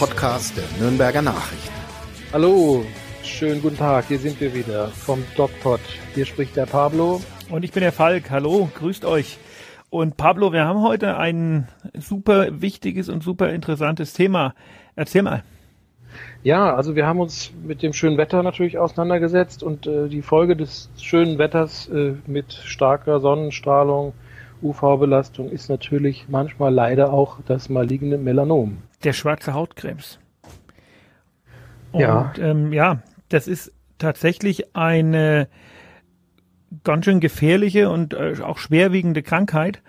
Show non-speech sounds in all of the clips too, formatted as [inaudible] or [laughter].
Podcast der Nürnberger Nachrichten. Hallo, schönen guten Tag, hier sind wir wieder vom DocPod. Hier spricht der Pablo. Und ich bin der Falk. Hallo, grüßt euch. Und Pablo, wir haben heute ein super wichtiges und super interessantes Thema. Erzähl mal. Ja, also wir haben uns mit dem schönen Wetter natürlich auseinandergesetzt und äh, die Folge des schönen Wetters äh, mit starker Sonnenstrahlung, UV-Belastung ist natürlich manchmal leider auch das maligne Melanom. Der schwarze Hautkrebs. Und, ja. Ähm, ja, das ist tatsächlich eine ganz schön gefährliche und äh, auch schwerwiegende Krankheit.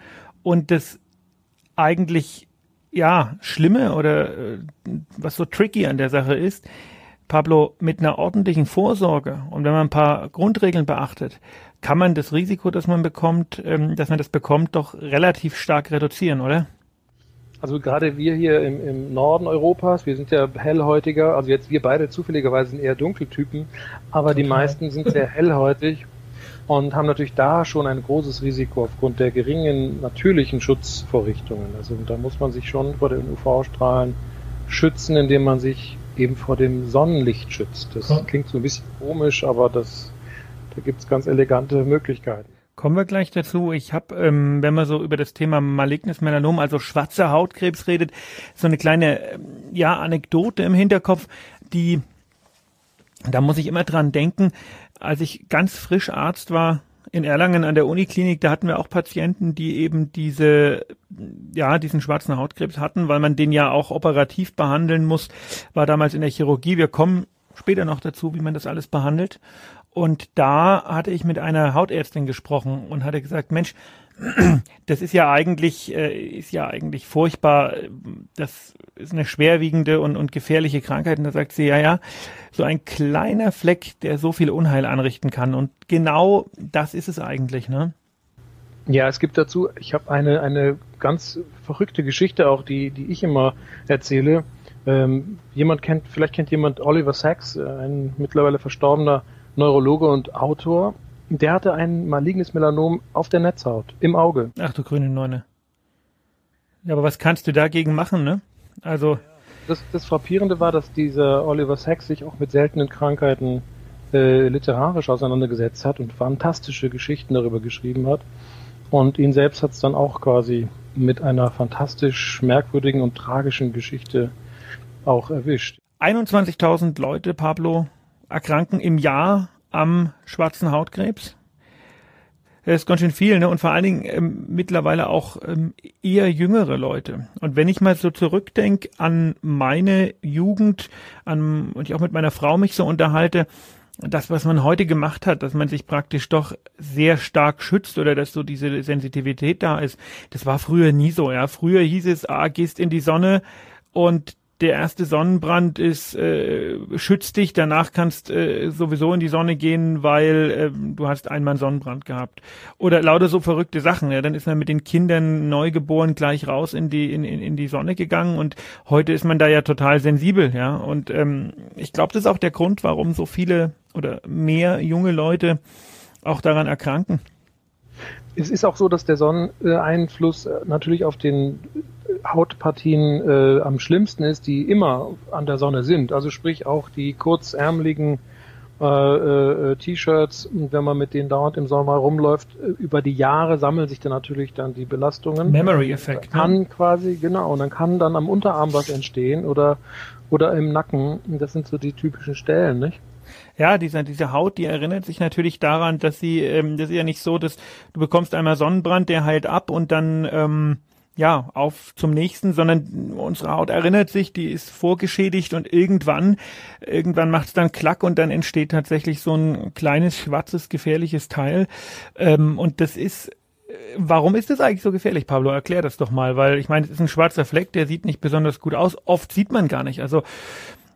Und das eigentlich, ja, Schlimme oder äh, was so tricky an der Sache ist, Pablo, mit einer ordentlichen Vorsorge und wenn man ein paar Grundregeln beachtet, kann man das Risiko, das man bekommt, ähm, dass man das bekommt, doch relativ stark reduzieren, oder? Also gerade wir hier im, im Norden Europas, wir sind ja hellhäutiger, also jetzt wir beide zufälligerweise sind eher Dunkeltypen, aber die meisten sind sehr [laughs] hellhäutig und haben natürlich da schon ein großes Risiko aufgrund der geringen natürlichen Schutzvorrichtungen. Also da muss man sich schon vor den UV-Strahlen schützen, indem man sich eben vor dem Sonnenlicht schützt. Das klingt so ein bisschen komisch, aber das, da gibt's ganz elegante Möglichkeiten. Kommen wir gleich dazu. Ich habe, ähm, wenn man so über das Thema malignes Melanom, also schwarzer Hautkrebs redet, so eine kleine, ähm, ja, Anekdote im Hinterkopf, die, da muss ich immer dran denken, als ich ganz frisch Arzt war in Erlangen an der Uniklinik, da hatten wir auch Patienten, die eben diese, ja, diesen schwarzen Hautkrebs hatten, weil man den ja auch operativ behandeln muss, war damals in der Chirurgie. Wir kommen später noch dazu, wie man das alles behandelt. Und da hatte ich mit einer Hautärztin gesprochen und hatte gesagt, Mensch, [clears throat] das ist ja eigentlich, äh, ist ja eigentlich furchtbar. Das ist eine schwerwiegende und, und gefährliche Krankheit. Und da sagt sie, ja, ja, so ein kleiner Fleck, der so viel Unheil anrichten kann. Und genau das ist es eigentlich, ne? Ja, es gibt dazu, ich habe eine, eine ganz verrückte Geschichte auch, die, die ich immer erzähle. Ähm, jemand kennt, vielleicht kennt jemand Oliver Sacks, ein mittlerweile verstorbener Neurologe und Autor, der hatte ein malignes Melanom auf der Netzhaut, im Auge. Ach du grüne Neune. Ja, aber was kannst du dagegen machen, ne? Also. Das, das Frappierende war, dass dieser Oliver Sacks sich auch mit seltenen Krankheiten äh, literarisch auseinandergesetzt hat und fantastische Geschichten darüber geschrieben hat. Und ihn selbst hat es dann auch quasi mit einer fantastisch merkwürdigen und tragischen Geschichte auch erwischt. 21.000 Leute, Pablo, erkranken im Jahr am schwarzen Hautkrebs. Das ist ganz schön viel, ne? Und vor allen Dingen ähm, mittlerweile auch ähm, eher jüngere Leute. Und wenn ich mal so zurückdenke an meine Jugend, an und ich auch mit meiner Frau mich so unterhalte, das, was man heute gemacht hat, dass man sich praktisch doch sehr stark schützt oder dass so diese Sensitivität da ist, das war früher nie so, ja. Früher hieß es, ah, gehst in die Sonne und der erste Sonnenbrand ist, äh, schützt dich, danach kannst äh, sowieso in die Sonne gehen, weil äh, du hast einmal einen Sonnenbrand gehabt. Oder lauter so verrückte Sachen. Ja, dann ist man mit den Kindern neugeboren gleich raus in die, in, in, in die Sonne gegangen und heute ist man da ja total sensibel, ja. Und ähm, ich glaube, das ist auch der Grund, warum so viele oder mehr junge Leute auch daran erkranken. Es ist auch so, dass der Sonneneinfluss äh, natürlich auf den Hautpartien äh, am schlimmsten ist, die immer an der Sonne sind. Also sprich auch die kurzärmeligen äh, äh, T-Shirts, wenn man mit denen dauernd im Sommer rumläuft, äh, über die Jahre sammeln sich dann natürlich dann die Belastungen. Memory-Effekt. Ne? Kann ne? quasi, genau, und dann kann dann am Unterarm was entstehen oder, oder im Nacken. Das sind so die typischen Stellen, nicht? Ja, diese, diese Haut, die erinnert sich natürlich daran, dass sie, ähm, das ist ja nicht so, dass du bekommst einmal Sonnenbrand, der heilt ab und dann ähm, ja, auf zum nächsten, sondern unsere Haut erinnert sich, die ist vorgeschädigt und irgendwann, irgendwann macht es dann Klack und dann entsteht tatsächlich so ein kleines, schwarzes, gefährliches Teil. Ähm, und das ist Warum ist das eigentlich so gefährlich, Pablo? Erklär das doch mal, weil ich meine, es ist ein schwarzer Fleck, der sieht nicht besonders gut aus. Oft sieht man gar nicht. Also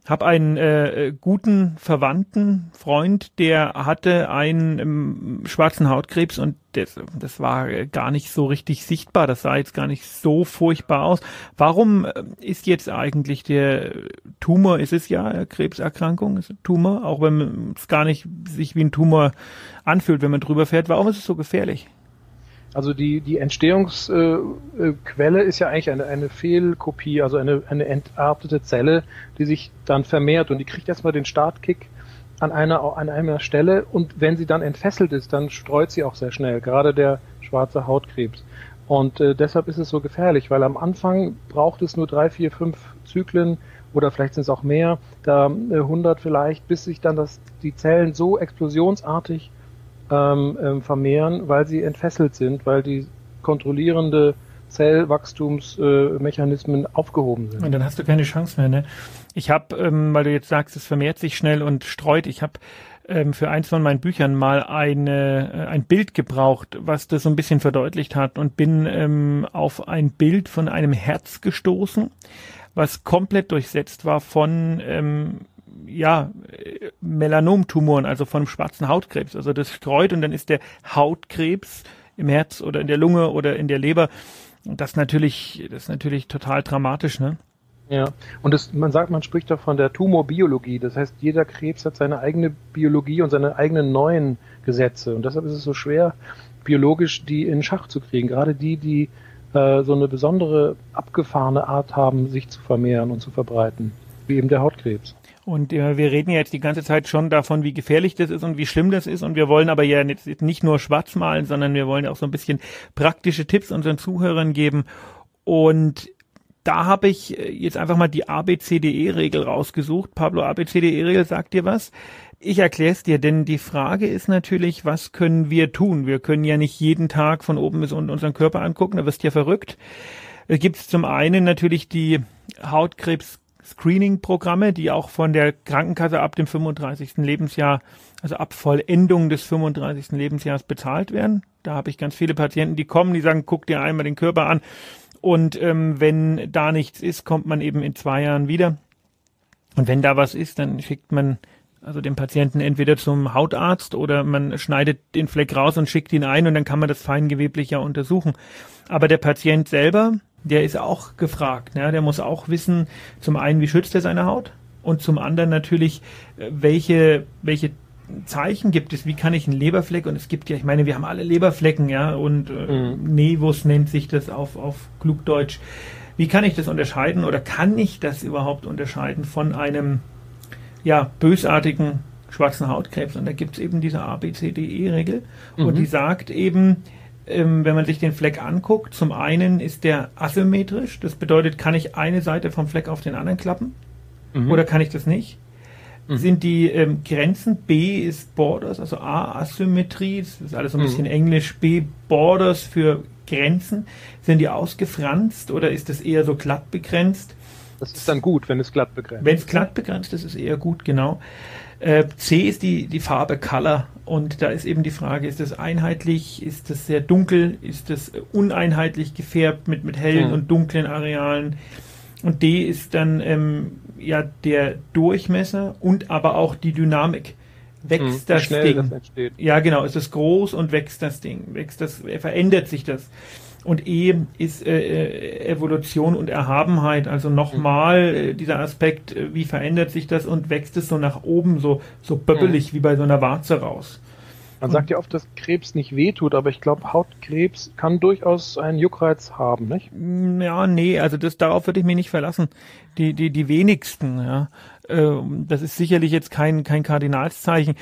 habe einen äh, guten Verwandten, Freund, der hatte einen ähm, schwarzen Hautkrebs und das, das war gar nicht so richtig sichtbar. Das sah jetzt gar nicht so furchtbar aus. Warum äh, ist jetzt eigentlich der Tumor, ist es ja Krebserkrankung, ist Tumor, auch wenn es gar nicht sich wie ein Tumor anfühlt, wenn man drüber fährt. Warum ist es so gefährlich? Also die, die Entstehungsquelle äh, ist ja eigentlich eine, eine Fehlkopie, also eine, eine entartete Zelle, die sich dann vermehrt und die kriegt erstmal den Startkick an einer, an einer Stelle und wenn sie dann entfesselt ist, dann streut sie auch sehr schnell, gerade der schwarze Hautkrebs. Und äh, deshalb ist es so gefährlich, weil am Anfang braucht es nur drei, vier, fünf Zyklen oder vielleicht sind es auch mehr, da äh, 100 vielleicht, bis sich dann das, die Zellen so explosionsartig ähm, ähm, vermehren, weil sie entfesselt sind, weil die kontrollierende Zellwachstumsmechanismen äh, aufgehoben sind. Und dann hast du keine Chance mehr. Ne? Ich habe, ähm, weil du jetzt sagst, es vermehrt sich schnell und streut, ich habe ähm, für eins von meinen Büchern mal eine, äh, ein Bild gebraucht, was das so ein bisschen verdeutlicht hat und bin ähm, auf ein Bild von einem Herz gestoßen, was komplett durchsetzt war von ähm, ja, Melanomtumoren, also von schwarzen Hautkrebs. Also das streut und dann ist der Hautkrebs im Herz oder in der Lunge oder in der Leber. Das natürlich, das ist natürlich total dramatisch, ne? Ja, und das, man sagt, man spricht doch von der Tumorbiologie. Das heißt, jeder Krebs hat seine eigene Biologie und seine eigenen neuen Gesetze. Und deshalb ist es so schwer, biologisch die in Schach zu kriegen. Gerade die, die äh, so eine besondere, abgefahrene Art haben, sich zu vermehren und zu verbreiten, wie eben der Hautkrebs. Und äh, wir reden ja jetzt die ganze Zeit schon davon, wie gefährlich das ist und wie schlimm das ist. Und wir wollen aber ja nicht, nicht nur schwarz malen, sondern wir wollen auch so ein bisschen praktische Tipps unseren Zuhörern geben. Und da habe ich äh, jetzt einfach mal die ABCDE-Regel rausgesucht. Pablo, ABCDE-Regel sagt dir was? Ich erkläre es dir, denn die Frage ist natürlich, was können wir tun? Wir können ja nicht jeden Tag von oben bis unten unseren Körper angucken, da wirst du ja verrückt. Es gibt zum einen natürlich die Hautkrebs Screening-Programme, die auch von der Krankenkasse ab dem 35. Lebensjahr, also ab Vollendung des 35. Lebensjahres bezahlt werden. Da habe ich ganz viele Patienten, die kommen, die sagen, guck dir einmal den Körper an. Und ähm, wenn da nichts ist, kommt man eben in zwei Jahren wieder. Und wenn da was ist, dann schickt man also den Patienten entweder zum Hautarzt oder man schneidet den Fleck raus und schickt ihn ein und dann kann man das feingeweblich ja untersuchen. Aber der Patient selber, der ist auch gefragt. Ne? Der muss auch wissen, zum einen, wie schützt er seine Haut und zum anderen natürlich, äh, welche, welche Zeichen gibt es, wie kann ich einen Leberfleck und es gibt ja, ich meine, wir haben alle Leberflecken, ja, und äh, mhm. Nevus nennt sich das auf, auf Klugdeutsch. Wie kann ich das unterscheiden oder kann ich das überhaupt unterscheiden von einem ja, bösartigen schwarzen Hautkrebs? Und da gibt es eben diese ABCDE-Regel mhm. und die sagt eben, ähm, wenn man sich den Fleck anguckt, zum einen ist der asymmetrisch, das bedeutet, kann ich eine Seite vom Fleck auf den anderen klappen mhm. oder kann ich das nicht? Mhm. Sind die ähm, Grenzen, B ist Borders, also A Asymmetrie, das ist alles so ein mhm. bisschen Englisch, B Borders für Grenzen, sind die ausgefranst oder ist das eher so glatt begrenzt? Das ist dann gut, wenn es glatt begrenzt ist. Wenn es glatt begrenzt ist, ist es eher gut, genau. Äh, C ist die, die Farbe Color und da ist eben die Frage, ist das einheitlich, ist das sehr dunkel, ist das uneinheitlich gefärbt mit, mit hellen mhm. und dunklen Arealen und D ist dann ähm, ja der Durchmesser und aber auch die Dynamik. Wächst mhm, das Ding? Das ja, genau, ist es groß und wächst das Ding, wächst das, verändert sich das. Und E ist äh, äh, Evolution und Erhabenheit, also nochmal mhm. äh, dieser Aspekt, äh, wie verändert sich das und wächst es so nach oben, so, so böbbelig mhm. wie bei so einer Warze raus. Man sagt ja oft, dass Krebs nicht wehtut, aber ich glaube, Hautkrebs kann durchaus einen Juckreiz haben, nicht? Mm, ja, nee, also das, darauf würde ich mich nicht verlassen. Die, die, die wenigsten, ja. Äh, das ist sicherlich jetzt kein, kein Kardinalszeichen.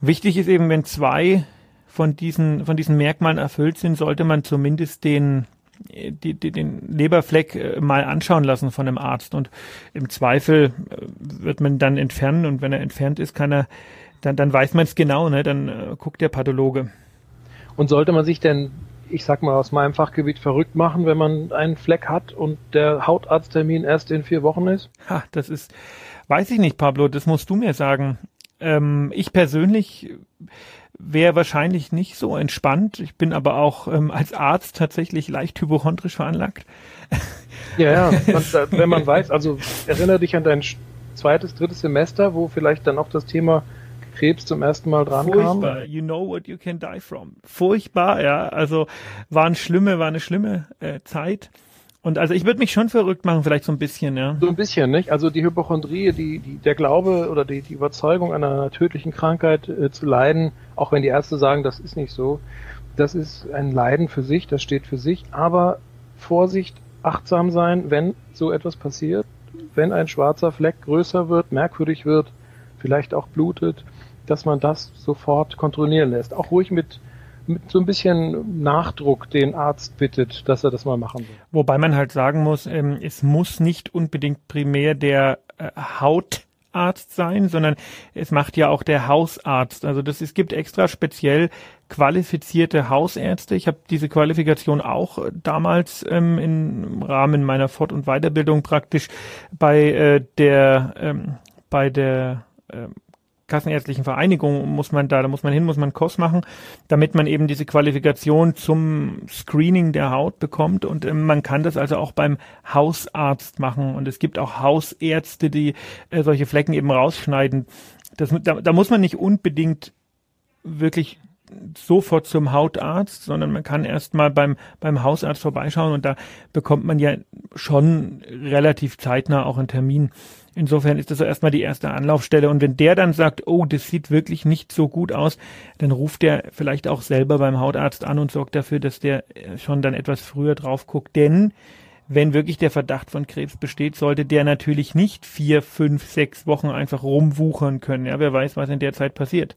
Wichtig ist eben, wenn zwei von diesen, von diesen Merkmalen erfüllt sind, sollte man zumindest den, die, die, den Leberfleck äh, mal anschauen lassen von einem Arzt. Und im Zweifel äh, wird man dann entfernen und wenn er entfernt ist, kann er, dann, dann weiß man es genau, ne? dann äh, guckt der Pathologe. Und sollte man sich denn, ich sag mal aus meinem Fachgebiet, verrückt machen, wenn man einen Fleck hat und der Hautarzttermin erst in vier Wochen ist? Ha, das ist, weiß ich nicht, Pablo, das musst du mir sagen. Ähm, ich persönlich wäre wahrscheinlich nicht so entspannt. Ich bin aber auch ähm, als Arzt tatsächlich leicht hypochondrisch veranlagt. Ja, ja, [laughs] wenn man weiß, also erinnere dich an dein zweites, drittes Semester, wo vielleicht dann auch das Thema Krebs zum ersten Mal dran Furchtbar. kam. You know what you can die from. Furchtbar, ja. Also war eine schlimme, war eine schlimme äh, Zeit. Und also ich würde mich schon verrückt machen, vielleicht so ein bisschen, ja. So ein bisschen, nicht? Also die Hypochondrie, die, die, der Glaube oder die, die Überzeugung einer tödlichen Krankheit äh, zu leiden, auch wenn die Ärzte sagen, das ist nicht so, das ist ein Leiden für sich, das steht für sich, aber Vorsicht, achtsam sein, wenn so etwas passiert, wenn ein schwarzer Fleck größer wird, merkwürdig wird, vielleicht auch blutet, dass man das sofort kontrollieren lässt. Auch ruhig mit mit so ein bisschen Nachdruck den Arzt bittet, dass er das mal machen will. Wobei man halt sagen muss, ähm, es muss nicht unbedingt primär der äh, Hautarzt sein, sondern es macht ja auch der Hausarzt. Also das es gibt extra speziell qualifizierte Hausärzte. Ich habe diese Qualifikation auch äh, damals ähm, im Rahmen meiner Fort- und Weiterbildung praktisch bei äh, der ähm, bei der ähm, Kassenärztlichen Vereinigung muss man da, da muss man hin, muss man Kurs machen, damit man eben diese Qualifikation zum Screening der Haut bekommt und äh, man kann das also auch beim Hausarzt machen und es gibt auch Hausärzte, die äh, solche Flecken eben rausschneiden. Das, da, da muss man nicht unbedingt wirklich sofort zum Hautarzt, sondern man kann erst mal beim, beim Hausarzt vorbeischauen und da bekommt man ja schon relativ zeitnah auch einen Termin. Insofern ist das so erstmal die erste Anlaufstelle. Und wenn der dann sagt, oh, das sieht wirklich nicht so gut aus, dann ruft der vielleicht auch selber beim Hautarzt an und sorgt dafür, dass der schon dann etwas früher drauf guckt. Denn wenn wirklich der Verdacht von Krebs besteht, sollte der natürlich nicht vier, fünf, sechs Wochen einfach rumwuchern können. Ja, wer weiß, was in der Zeit passiert.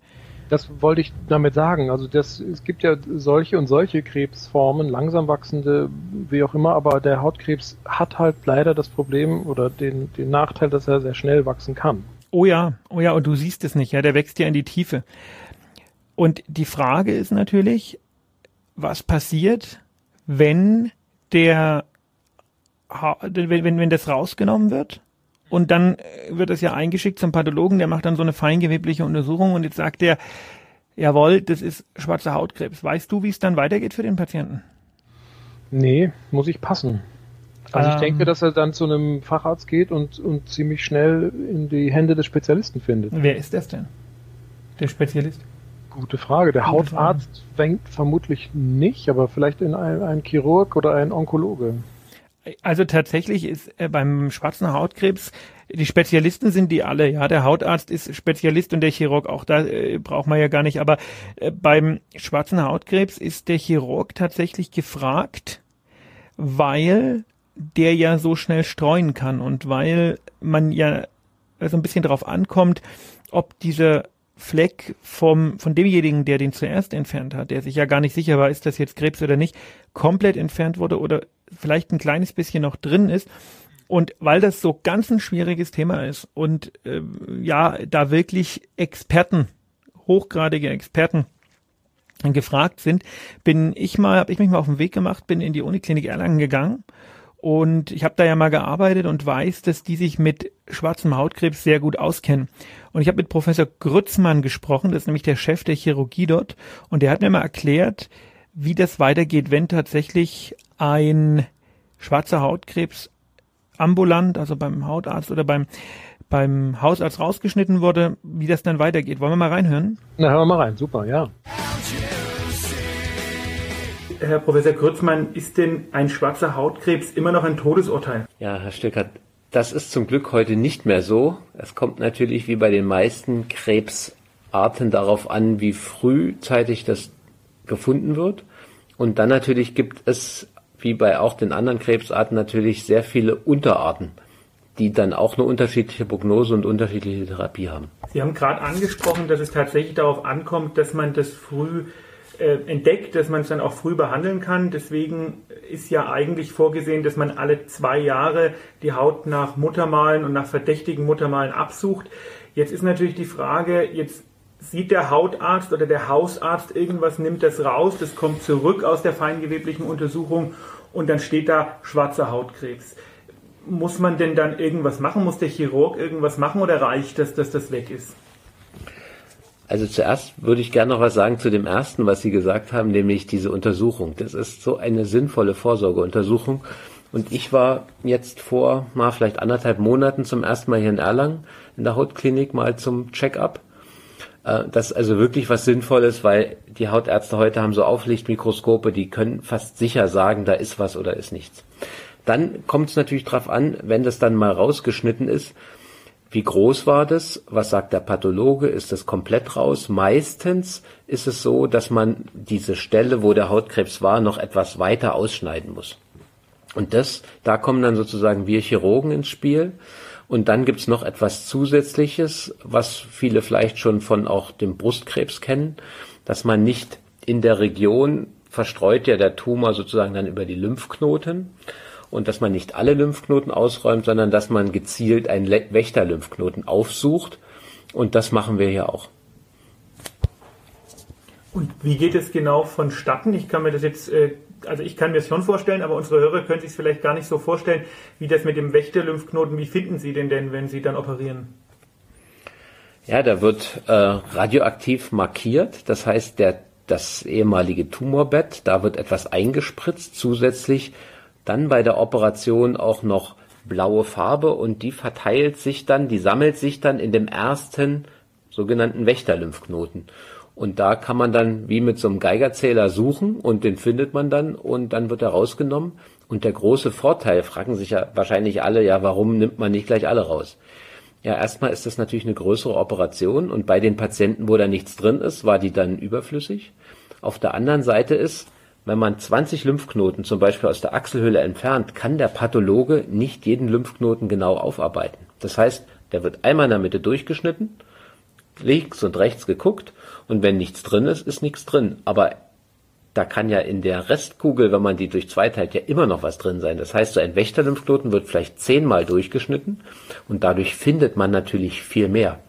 Das wollte ich damit sagen. Also das, es gibt ja solche und solche Krebsformen, langsam wachsende, wie auch immer, aber der Hautkrebs hat halt leider das Problem oder den, den Nachteil, dass er sehr schnell wachsen kann. Oh ja, oh ja, und du siehst es nicht, ja, der wächst ja in die Tiefe. Und die Frage ist natürlich, was passiert, wenn der, wenn, wenn, wenn das rausgenommen wird und dann äh, wird es ja eingeschickt zum Pathologen, der macht dann so eine feingewebliche Untersuchung und jetzt sagt er, jawohl, das ist schwarzer Hautkrebs. Weißt du, wie es dann weitergeht für den Patienten? Nee, muss ich passen. Also ähm, ich denke, dass er dann zu einem Facharzt geht und, und ziemlich schnell in die Hände des Spezialisten findet. Wer ist das denn? Der Spezialist? Gute Frage. Der Gute Hautarzt Frage. fängt vermutlich nicht, aber vielleicht in ein, ein Chirurg oder ein Onkologe. Also tatsächlich ist äh, beim schwarzen Hautkrebs die Spezialisten sind die alle, ja. Der Hautarzt ist Spezialist und der Chirurg auch, da äh, braucht man ja gar nicht. Aber äh, beim schwarzen Hautkrebs ist der Chirurg tatsächlich gefragt, weil der ja so schnell streuen kann und weil man ja so ein bisschen darauf ankommt, ob dieser Fleck vom, von demjenigen, der den zuerst entfernt hat, der sich ja gar nicht sicher war, ist das jetzt Krebs oder nicht, komplett entfernt wurde oder vielleicht ein kleines bisschen noch drin ist. Und weil das so ganz ein schwieriges Thema ist und äh, ja, da wirklich Experten, hochgradige Experten gefragt sind, bin ich mal, habe ich mich mal auf den Weg gemacht, bin in die Uniklinik Erlangen gegangen und ich habe da ja mal gearbeitet und weiß, dass die sich mit schwarzem Hautkrebs sehr gut auskennen. Und ich habe mit Professor Grützmann gesprochen, das ist nämlich der Chef der Chirurgie dort, und der hat mir mal erklärt, wie das weitergeht, wenn tatsächlich ein schwarzer Hautkrebs ambulant, also beim Hautarzt oder beim, beim Hausarzt rausgeschnitten wurde, wie das dann weitergeht. Wollen wir mal reinhören? Na, hören wir mal rein. Super, ja. Herr Professor Grützmann, ist denn ein schwarzer Hautkrebs immer noch ein Todesurteil? Ja, Herr Stöckert, das ist zum Glück heute nicht mehr so. Es kommt natürlich wie bei den meisten Krebsarten darauf an, wie frühzeitig das gefunden wird. Und dann natürlich gibt es, wie bei auch den anderen Krebsarten, natürlich sehr viele Unterarten, die dann auch eine unterschiedliche Prognose und unterschiedliche Therapie haben. Sie haben gerade angesprochen, dass es tatsächlich darauf ankommt, dass man das früh äh, entdeckt, dass man es dann auch früh behandeln kann. Deswegen ist ja eigentlich vorgesehen, dass man alle zwei Jahre die Haut nach Muttermalen und nach verdächtigen Muttermalen absucht. Jetzt ist natürlich die Frage, jetzt sieht der Hautarzt oder der Hausarzt irgendwas, nimmt das raus, das kommt zurück aus der feingeweblichen Untersuchung und dann steht da schwarzer Hautkrebs. Muss man denn dann irgendwas machen? Muss der Chirurg irgendwas machen oder reicht das, dass das weg ist? Also zuerst würde ich gerne noch was sagen zu dem ersten, was Sie gesagt haben, nämlich diese Untersuchung. Das ist so eine sinnvolle Vorsorgeuntersuchung. Und ich war jetzt vor mal vielleicht anderthalb Monaten zum ersten Mal hier in Erlangen in der Hautklinik mal zum Check-up. Äh, das ist also wirklich was Sinnvolles, weil die Hautärzte heute haben so Auflichtmikroskope, die können fast sicher sagen, da ist was oder ist nichts. Dann kommt es natürlich drauf an, wenn das dann mal rausgeschnitten ist, Wie groß war das? Was sagt der Pathologe? Ist das komplett raus? Meistens ist es so, dass man diese Stelle, wo der Hautkrebs war, noch etwas weiter ausschneiden muss. Und das, da kommen dann sozusagen wir Chirurgen ins Spiel. Und dann gibt's noch etwas Zusätzliches, was viele vielleicht schon von auch dem Brustkrebs kennen, dass man nicht in der Region verstreut ja der Tumor sozusagen dann über die Lymphknoten und dass man nicht alle Lymphknoten ausräumt, sondern dass man gezielt einen Wächterlymphknoten aufsucht und das machen wir hier auch. Und wie geht es genau vonstatten? Ich kann mir das jetzt, äh, also ich kann mir das schon vorstellen, aber unsere Hörer können sich es vielleicht gar nicht so vorstellen, wie das mit dem Wächterlymphknoten, wie finden Sie den denn, wenn Sie dann operieren? Ja, da wird äh, radioaktiv markiert. Das heißt, der, das ehemalige Tumorbett, da wird etwas eingespritzt. Zusätzlich dann bei der Operation auch noch blaue Farbe und die verteilt sich dann, die sammelt sich dann in dem ersten sogenannten Wächterlymphknoten. Und da kann man dann wie mit so einem Geigerzähler suchen und den findet man dann und dann wird er rausgenommen. Und der große Vorteil, fragen sich ja wahrscheinlich alle, ja, warum nimmt man nicht gleich alle raus? Ja, erstmal ist das natürlich eine größere Operation und bei den Patienten, wo da nichts drin ist, war die dann überflüssig. Auf der anderen Seite ist, wenn man 20 Lymphknoten zum Beispiel aus der Achselhöhle entfernt, kann der Pathologe nicht jeden Lymphknoten genau aufarbeiten. Das heißt, der wird einmal in der Mitte durchgeschnitten, links und rechts geguckt und wenn nichts drin ist, ist nichts drin. Aber da kann ja in der Restkugel, wenn man die durch zwei teilt, ja immer noch was drin sein. Das heißt, so ein Wächterlymphknoten wird vielleicht zehnmal durchgeschnitten und dadurch findet man natürlich viel mehr.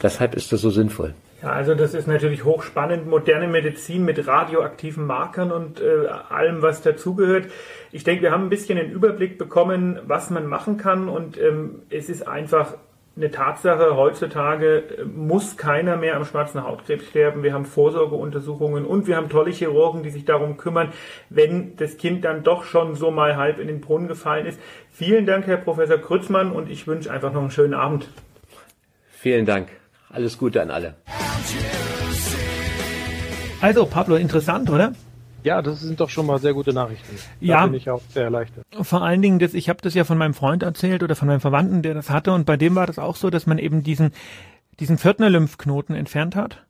Deshalb ist das so sinnvoll. Ja, also das ist natürlich hochspannend, moderne Medizin mit radioaktiven Markern und äh, allem, was dazugehört. Ich denke, wir haben ein bisschen den Überblick bekommen, was man machen kann und ähm, es ist einfach eine Tatsache, heutzutage äh, muss keiner mehr am schwarzen Hautkrebs sterben. Wir haben Vorsorgeuntersuchungen und wir haben tolle Chirurgen, die sich darum kümmern, wenn das Kind dann doch schon so mal halb in den Brunnen gefallen ist. Vielen Dank, Herr Professor Krützmann, und ich wünsche einfach noch einen schönen Abend. Vielen Dank. Alles Gute an alle. Also, Pablo, interessant, oder? Ja, das sind doch schon mal sehr gute Nachrichten. Da ja. bin ich auch sehr erleichtert. Vor allen Dingen, das, ich habe das ja von meinem Freund erzählt oder von meinem Verwandten, der das hatte, und bei dem war das auch so, dass man eben diesen, diesen Pförtner-Lymphknoten entfernt hat.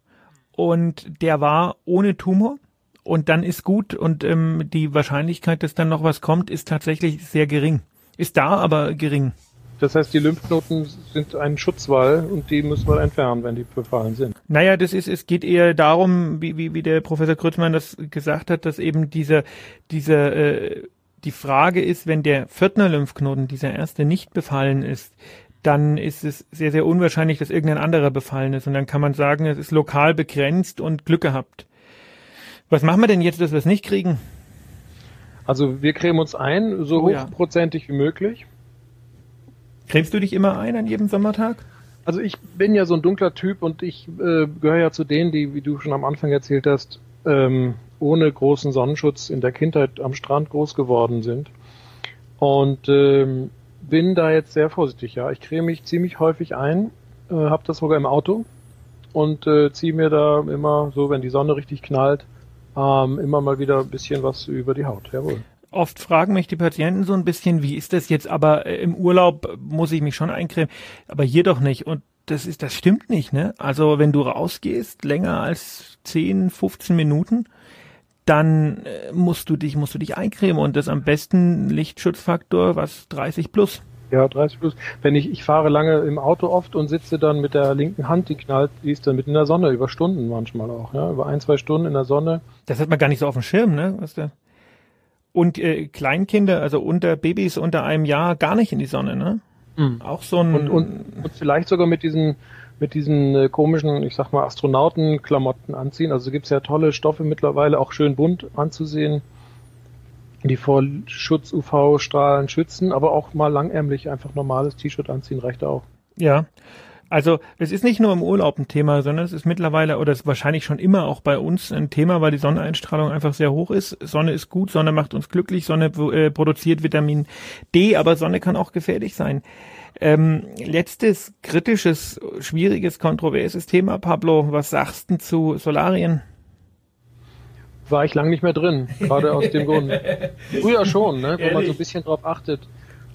Und der war ohne Tumor. Und dann ist gut und ähm, die Wahrscheinlichkeit, dass dann noch was kommt, ist tatsächlich sehr gering. Ist da, aber gering. Das heißt, die Lymphknoten sind ein Schutzwall und die müssen wir entfernen, wenn die befallen sind. Naja, das ist, es geht eher darum, wie, wie, wie der Professor Krützmann das gesagt hat, dass eben diese, diese, äh, die Frage ist, wenn der Viertner-Lymphknoten, dieser erste, nicht befallen ist, dann ist es sehr, sehr unwahrscheinlich, dass irgendein anderer befallen ist. Und dann kann man sagen, es ist lokal begrenzt und Glück gehabt. Was machen wir denn jetzt, dass wir es nicht kriegen? Also wir cremen uns ein, so oh, hochprozentig ja. wie möglich. Cremst du dich immer ein an jedem Sommertag? Also ich bin ja so ein dunkler Typ und ich äh, gehöre ja zu denen, die, wie du schon am Anfang erzählt hast, ähm, ohne großen Sonnenschutz in der Kindheit am Strand groß geworden sind. Und ähm, bin da jetzt sehr vorsichtig, ja. Ich creme mich ziemlich häufig ein, äh, habe das sogar im Auto und äh, ziehe mir da immer so, wenn die Sonne richtig knallt, ähm, immer mal wieder ein bisschen was über die Haut. Jawohl oft fragen mich die Patienten so ein bisschen, wie ist das jetzt, aber äh, im Urlaub muss ich mich schon eincremen, aber hier doch nicht. Und das ist, das stimmt nicht, ne? Also wenn du rausgehst, länger als 10, 15 Minuten, dann äh, musst du dich, musst du dich eincremen und das am besten Lichtschutzfaktor, was 30 plus. Ja, 30 plus. Wenn ich, ich fahre lange im Auto oft und sitze dann mit der linken Hand, die knallt, die ist dann mit in der Sonne, über Stunden manchmal auch, ja, über ein, zwei Stunden in der Sonne. Das hat man gar nicht so auf dem Schirm, ne? Was der und äh, Kleinkinder, also unter Babys unter einem Jahr, gar nicht in die Sonne, ne? Mhm. Auch so ein. Und, und, und vielleicht sogar mit diesen mit diesen äh, komischen, ich sag mal, Astronautenklamotten anziehen. Also gibt's ja tolle Stoffe mittlerweile, auch schön bunt anzusehen, die vor Schutz-UV-Strahlen schützen, aber auch mal langärmlich einfach normales T-Shirt anziehen reicht auch. Ja, also es ist nicht nur im Urlaub ein Thema, sondern es ist mittlerweile oder es ist wahrscheinlich schon immer auch bei uns ein Thema, weil die Sonneneinstrahlung einfach sehr hoch ist. Sonne ist gut, Sonne macht uns glücklich, Sonne äh, produziert Vitamin D, aber Sonne kann auch gefährlich sein. Ähm, letztes kritisches, schwieriges, kontroverses Thema, Pablo. Was sagst du zu Solarien? War ich lang nicht mehr drin, gerade aus dem Grund. [laughs] Früher schon, ne, wo man so ein bisschen drauf achtet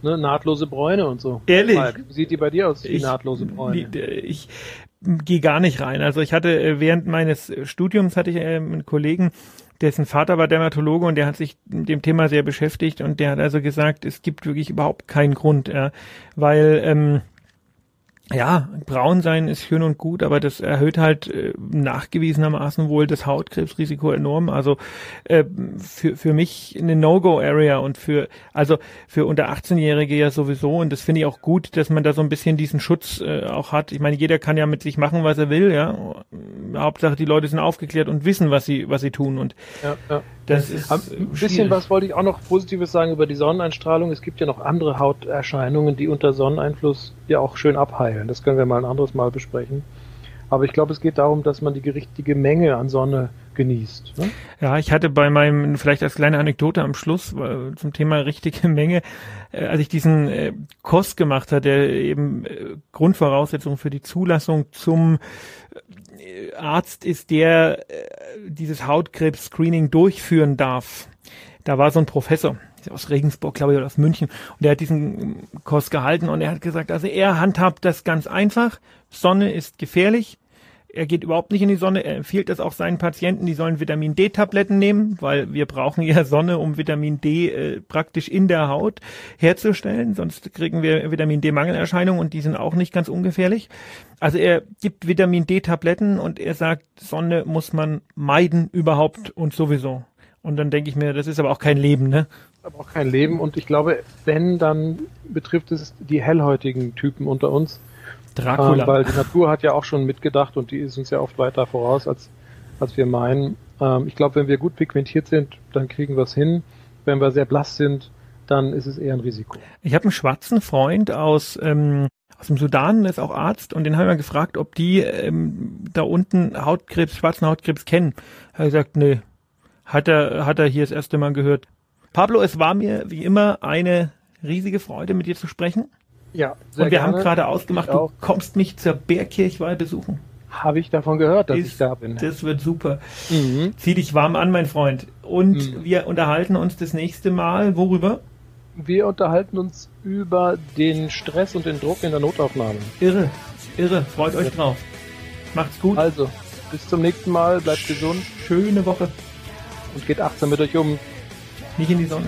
ne, nahtlose Bräune und so. Ehrlich? Mark, wie sieht die bei dir aus, die Ich- nahtlose Bräune? Ich gehe gar nicht rein. Also ich hatte äh, während meines Studiums hatte ich äh, einen Kollegen, dessen Vater war Dermatologe und der hat sich mit dem Thema sehr beschäftigt und der hat also gesagt, es gibt wirklich überhaupt keinen Grund, ja, weil ähm, ja, braun sein ist schön und gut, aber das erhöht halt äh, nachgewiesenermaßen wohl das Hautkrebsrisiko enorm. Also äh, für, für mich eine No-Go-Area und für, also für unter 18-Jährige ja sowieso. Und das finde ich auch gut, dass man da so ein bisschen diesen Schutz äh, auch hat. Ich meine, jeder kann ja mit sich machen, was er will, ja. Hauptsache die Leute sind aufgeklärt und wissen, was sie, was sie tun. Und Ja, ja. Das ist Ein äh, bisschen schwierig. was wollte ich auch noch Positives sagen über die Sonneneinstrahlung. Es gibt ja noch andere Hauterscheinungen, die unter Sonneneinfluss ja auch schön abheilen. Das können wir mal ein anderes Mal besprechen. Aber ich glaube, es geht darum, dass man die richtige Menge an Sonne genießt. Ne? Ja, ich hatte bei meinem, vielleicht als kleine Anekdote am Schluss äh, zum Thema richtige Menge, äh, als ich diesen äh, Kurs gemacht hatte, der eben Grundvoraussetzung für die Zulassung zum Arzt ist, der äh, dieses Hautkrebs-Screening durchführen darf. Da war so ein Professor aus Regensburg, glaube ich, oder aus München, und der hat diesen Kurs gehalten und er hat gesagt, also er handhabt das ganz einfach. Sonne ist gefährlich. Er geht überhaupt nicht in die Sonne. Er empfiehlt es auch seinen Patienten, die sollen Vitamin D-Tabletten nehmen, weil wir brauchen ja Sonne, um Vitamin D äh, praktisch in der Haut herzustellen. Sonst kriegen wir Vitamin D-Mangelerscheinungen und die sind auch nicht ganz ungefährlich. Also er gibt Vitamin D-Tabletten und er sagt, Sonne muss man meiden überhaupt und sowieso. Und dann denke ich mir, das ist aber auch kein Leben, ne? Aber auch kein Leben. Und ich glaube, wenn, dann betrifft es die hellhäutigen Typen unter uns. Dracula. Ähm, weil die Natur hat ja auch schon mitgedacht und die ist uns ja oft weiter voraus, als, als wir meinen. Ähm, ich glaube, wenn wir gut pigmentiert sind, dann kriegen wir es hin. Wenn wir sehr blass sind, dann ist es eher ein Risiko. Ich habe einen schwarzen Freund aus, ähm, aus dem Sudan, der ist auch Arzt, und den haben wir gefragt, ob die ähm, da unten Hautkrebs, schwarzen Hautkrebs kennen. Er hat gesagt, nee, hat er, hat er hier das erste Mal gehört. Pablo, es war mir wie immer eine riesige Freude, mit dir zu sprechen. Ja, und wir haben gerade ausgemacht, du kommst mich zur Bergkirchweih besuchen. Habe ich davon gehört, dass Ist- ich da bin. Das wird super. Mhm. Zieh dich warm an, mein Freund. Und Mhm. wir unterhalten uns das nächste Mal, worüber? Wir unterhalten uns über den Stress und den Druck in der Notaufnahme. Irre, irre, freut euch drauf. Macht's gut, Also, bis zum nächsten Mal, bleibt gesund schöne Woche. und geht achtsam mit euch um. Nicht in die Sonne.